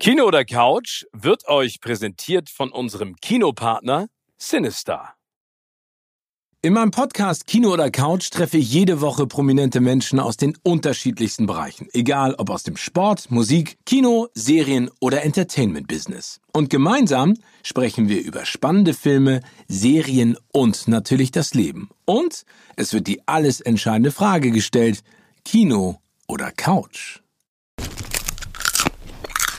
Kino oder Couch wird euch präsentiert von unserem Kinopartner Sinister. In meinem Podcast Kino oder Couch treffe ich jede Woche prominente Menschen aus den unterschiedlichsten Bereichen, egal ob aus dem Sport, Musik, Kino, Serien oder Entertainment-Business. Und gemeinsam sprechen wir über spannende Filme, Serien und natürlich das Leben. Und es wird die alles entscheidende Frage gestellt, Kino oder Couch?